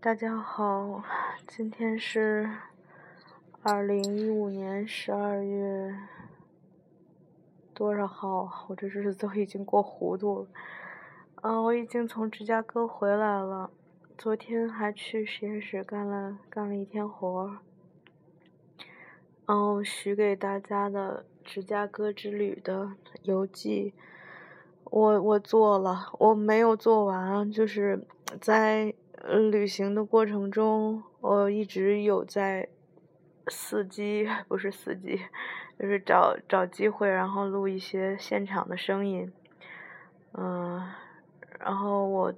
大家好，今天是二零一五年十二月多少号？我这日子都已经过糊涂了。嗯，我已经从芝加哥回来了，昨天还去实验室干了干了一天活。嗯，许给大家的芝加哥之旅的游记，我我做了，我没有做完，就是在。旅行的过程中，我一直有在伺机，不是伺机，就是找找机会，然后录一些现场的声音。嗯，然后我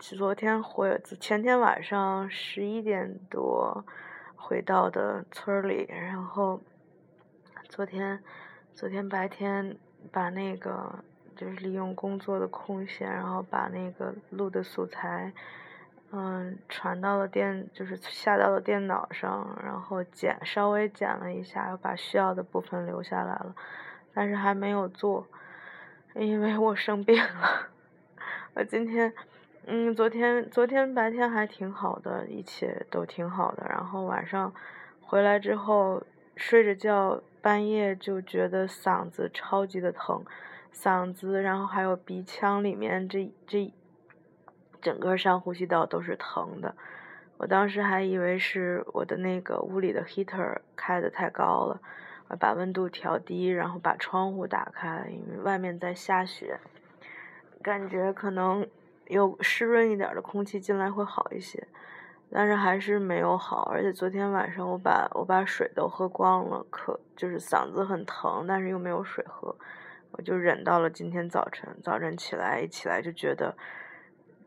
昨天回，前天晚上十一点多回到的村里，然后昨天昨天白天把那个就是利用工作的空闲，然后把那个录的素材。嗯，传到了电，就是下到了电脑上，然后剪，稍微剪了一下，又把需要的部分留下来了，但是还没有做，因为我生病了。我今天，嗯，昨天昨天白天还挺好的，一切都挺好的，然后晚上回来之后睡着觉，半夜就觉得嗓子超级的疼，嗓子，然后还有鼻腔里面这这。整个上呼吸道都是疼的，我当时还以为是我的那个屋里的 heater 开的太高了，把温度调低，然后把窗户打开，因为外面在下雪，感觉可能有湿润一点的空气进来会好一些，但是还是没有好，而且昨天晚上我把我把水都喝光了，可就是嗓子很疼，但是又没有水喝，我就忍到了今天早晨，早晨起来一起来就觉得。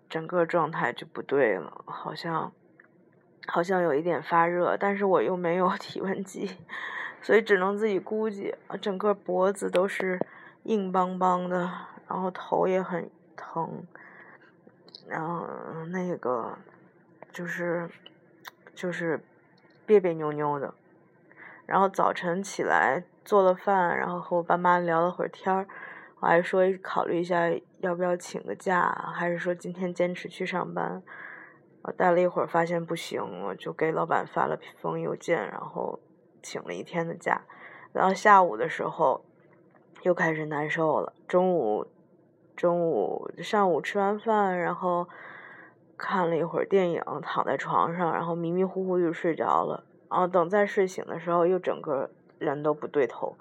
整个状态就不对了，好像好像有一点发热，但是我又没有 体温计，所以只能自己估计。整个脖子都是硬邦邦的，然后头也很疼，然后那个就是就是别别扭扭的。然后早晨起来做了饭，然后和我爸妈聊了会儿天儿。我还说考虑一下要不要请个假，还是说今天坚持去上班。我待了一会儿，发现不行，我就给老板发了封邮件，然后请了一天的假。然后下午的时候又开始难受了。中午中午上午吃完饭，然后看了一会儿电影，躺在床上，然后迷迷糊糊就睡着了。然后等再睡醒的时候，又整个人都不对头，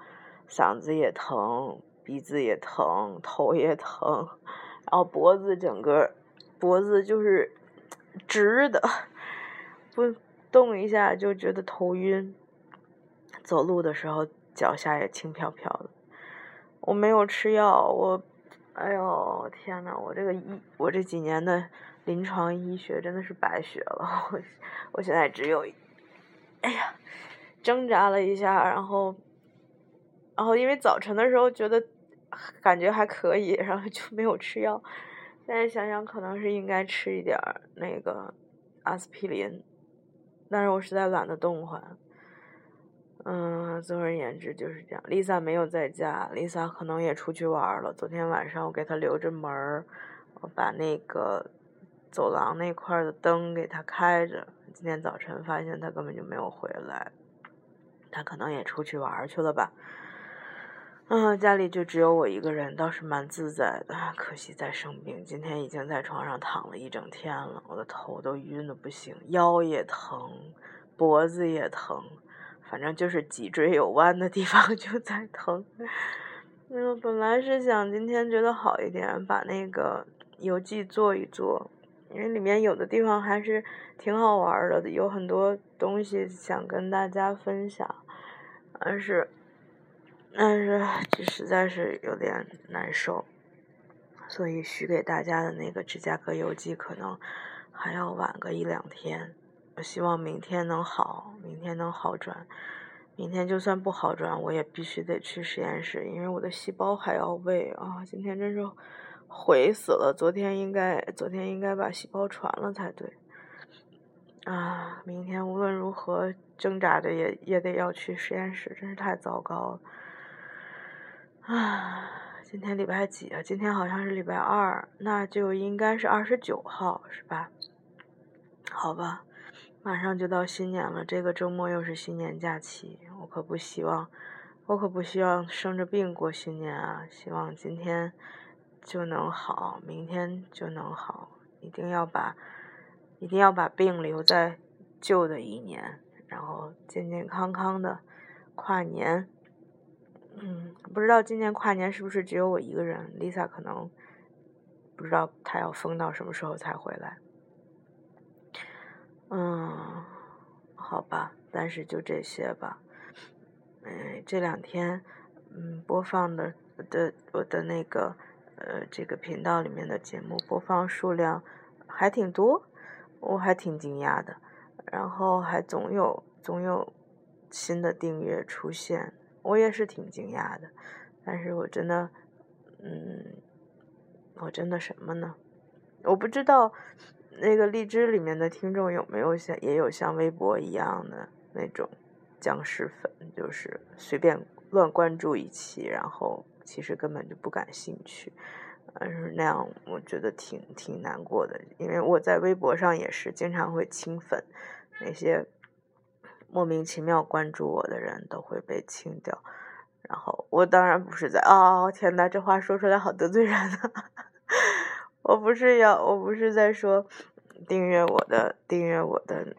嗓子也疼。鼻子也疼，头也疼，然后脖子整个脖子就是 直的，不动一下就觉得头晕。走路的时候脚下也轻飘飘的。我没有吃药，我，哎呦天呐，我这个医，我这几年的临床医学真的是白学了。我我现在只有，哎呀，挣扎了一下，然后，然后因为早晨的时候觉得。感觉还可以，然后就没有吃药。现在想想，可能是应该吃一点那个阿司匹林，但是我实在懒得动换。嗯，总而言之就是这样。Lisa 没有在家，Lisa 可能也出去玩了。昨天晚上我给她留着门儿，我把那个走廊那块的灯给她开着。今天早晨发现她根本就没有回来，她可能也出去玩去了吧。嗯，家里就只有我一个人，倒是蛮自在的。可惜在生病，今天已经在床上躺了一整天了，我的头都晕的不行，腰也疼，脖子也疼，反正就是脊椎有弯的地方 就在疼。嗯，本来是想今天觉得好一点，把那个游记做一做，因为里面有的地方还是挺好玩的，有很多东西想跟大家分享，但是。但是这实在是有点难受，所以许给大家的那个芝加哥游记可能还要晚个一两天。我希望明天能好，明天能好转。明天就算不好转，我也必须得去实验室，因为我的细胞还要喂啊！今天真是悔死了，昨天应该昨天应该把细胞传了才对。啊，明天无论如何挣扎着也也得要去实验室，真是太糟糕了。啊，今天礼拜几啊？今天好像是礼拜二，那就应该是二十九号，是吧？好吧，马上就到新年了，这个周末又是新年假期，我可不希望，我可不希望生着病过新年啊！希望今天就能好，明天就能好，一定要把，一定要把病留在旧的一年，然后健健康康的跨年。嗯，不知道今年跨年是不是只有我一个人？Lisa 可能不知道她要封到什么时候才回来。嗯，好吧，但是就这些吧。嗯，这两天，嗯，播放的我的我的那个呃这个频道里面的节目播放数量还挺多，我还挺惊讶的。然后还总有总有新的订阅出现，我也是挺惊讶的。但是我真的，嗯，我真的什么呢？我不知道。那个荔枝里面的听众有没有像也有像微博一样的那种僵尸粉，就是随便乱关注一期，然后其实根本就不感兴趣，嗯，那样我觉得挺挺难过的，因为我在微博上也是经常会清粉，那些莫名其妙关注我的人都会被清掉，然后我当然不是在哦天呐，这话说出来好得罪人啊。我不是要，我不是在说订阅我的订阅我的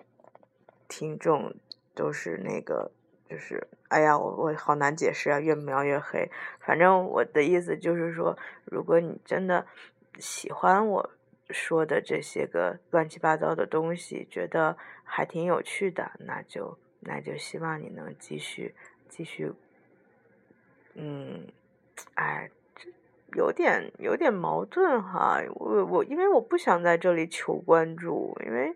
听众都是那个，就是哎呀，我我好难解释啊，越描越黑。反正我的意思就是说，如果你真的喜欢我说的这些个乱七八糟的东西，觉得还挺有趣的，那就那就希望你能继续继续，嗯，哎。这有点有点矛盾哈，我我因为我不想在这里求关注，因为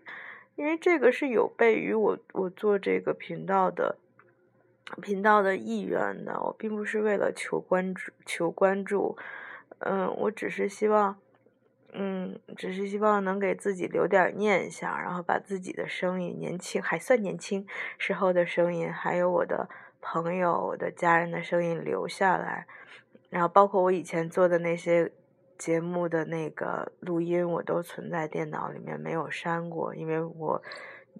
因为这个是有悖于我我做这个频道的频道的意愿的，我并不是为了求关注求关注，嗯，我只是希望，嗯，只是希望能给自己留点念想，然后把自己的声音年轻还算年轻时候的声音，还有我的朋友、我的家人的声音留下来。然后包括我以前做的那些节目的那个录音，我都存在电脑里面，没有删过，因为我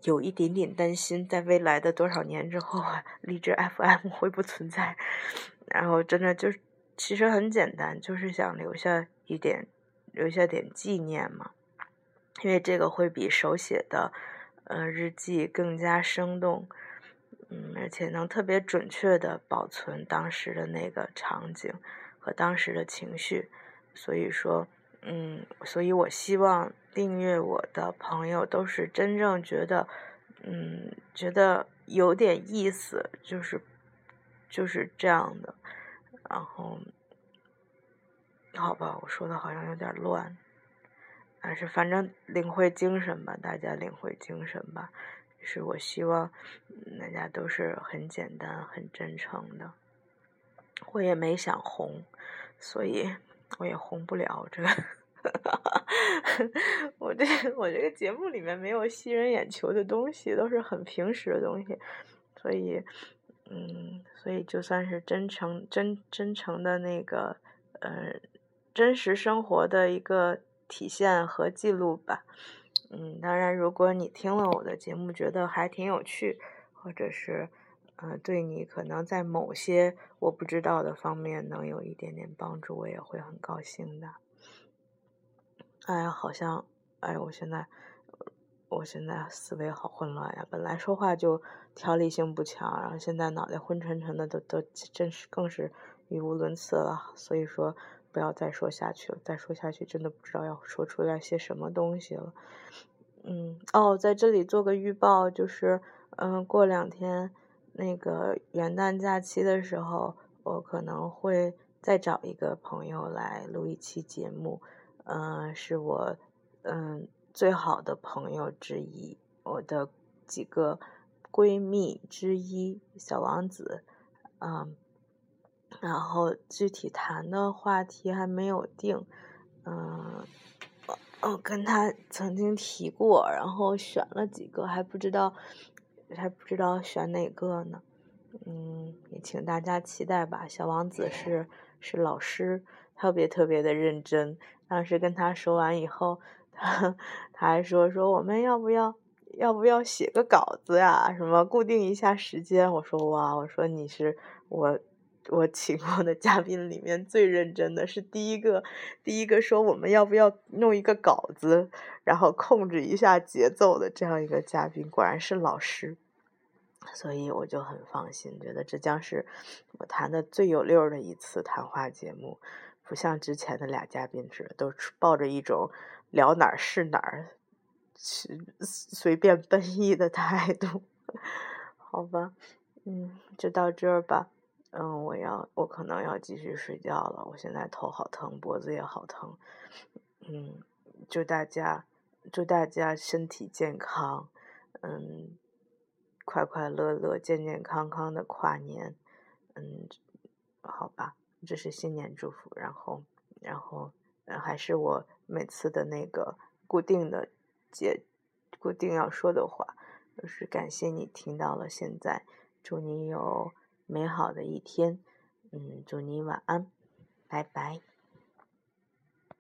有一点点担心，在未来的多少年之后，荔枝 FM 会不存在。然后真的就其实很简单，就是想留下一点，留下点纪念嘛，因为这个会比手写的呃日记更加生动。嗯，而且能特别准确的保存当时的那个场景和当时的情绪，所以说，嗯，所以我希望订阅我的朋友都是真正觉得，嗯，觉得有点意思，就是就是这样的。然后，好吧，我说的好像有点乱，但是反正领会精神吧，大家领会精神吧。是我希望大家都是很简单、很真诚的。我也没想红，所以我也红不了。这个，我这我这个节目里面没有吸人眼球的东西，都是很平时的东西。所以，嗯，所以就算是真诚、真真诚的那个，呃，真实生活的一个体现和记录吧。嗯，当然，如果你听了我的节目觉得还挺有趣，或者是，呃，对你可能在某些我不知道的方面能有一点点帮助，我也会很高兴的。哎呀，好像，哎，我现在，我现在思维好混乱呀！本来说话就条理性不强，然后现在脑袋昏沉沉的，都都真是更是语无伦次了。所以说。不要再说下去了，再说下去真的不知道要说出来些什么东西了。嗯，哦，在这里做个预报，就是，嗯，过两天那个元旦假期的时候，我可能会再找一个朋友来录一期节目。嗯，是我嗯最好的朋友之一，我的几个闺蜜之一，小王子，嗯。然后具体谈的话题还没有定，嗯，我跟他曾经提过，然后选了几个，还不知道还不知道选哪个呢，嗯，也请大家期待吧。小王子是是老师，特别特别的认真。当时跟他说完以后，他他还说说我们要不要要不要写个稿子呀？什么固定一下时间？我说哇，我说你是我我请过的嘉宾里面最认真的，是第一个第一个说我们要不要弄一个稿子，然后控制一下节奏的这样一个嘉宾，果然是老师。所以我就很放心，觉得这将是我谈的最有溜的一次谈话节目，不像之前的俩嘉宾似的，都抱着一种聊哪儿是哪儿，随随便奔 逸的态度。好吧，嗯，就到这儿吧。嗯，我要，我可能要继续睡觉了。我现在头好疼，脖子也好疼。嗯，祝大家，祝大家身体健康。嗯。快快乐乐、健健康康的跨年，嗯，好吧，这是新年祝福。然后，然后，嗯还是我每次的那个固定的节，固定要说的话，就是感谢你听到了现在，祝你有美好的一天，嗯，祝你晚安，拜拜。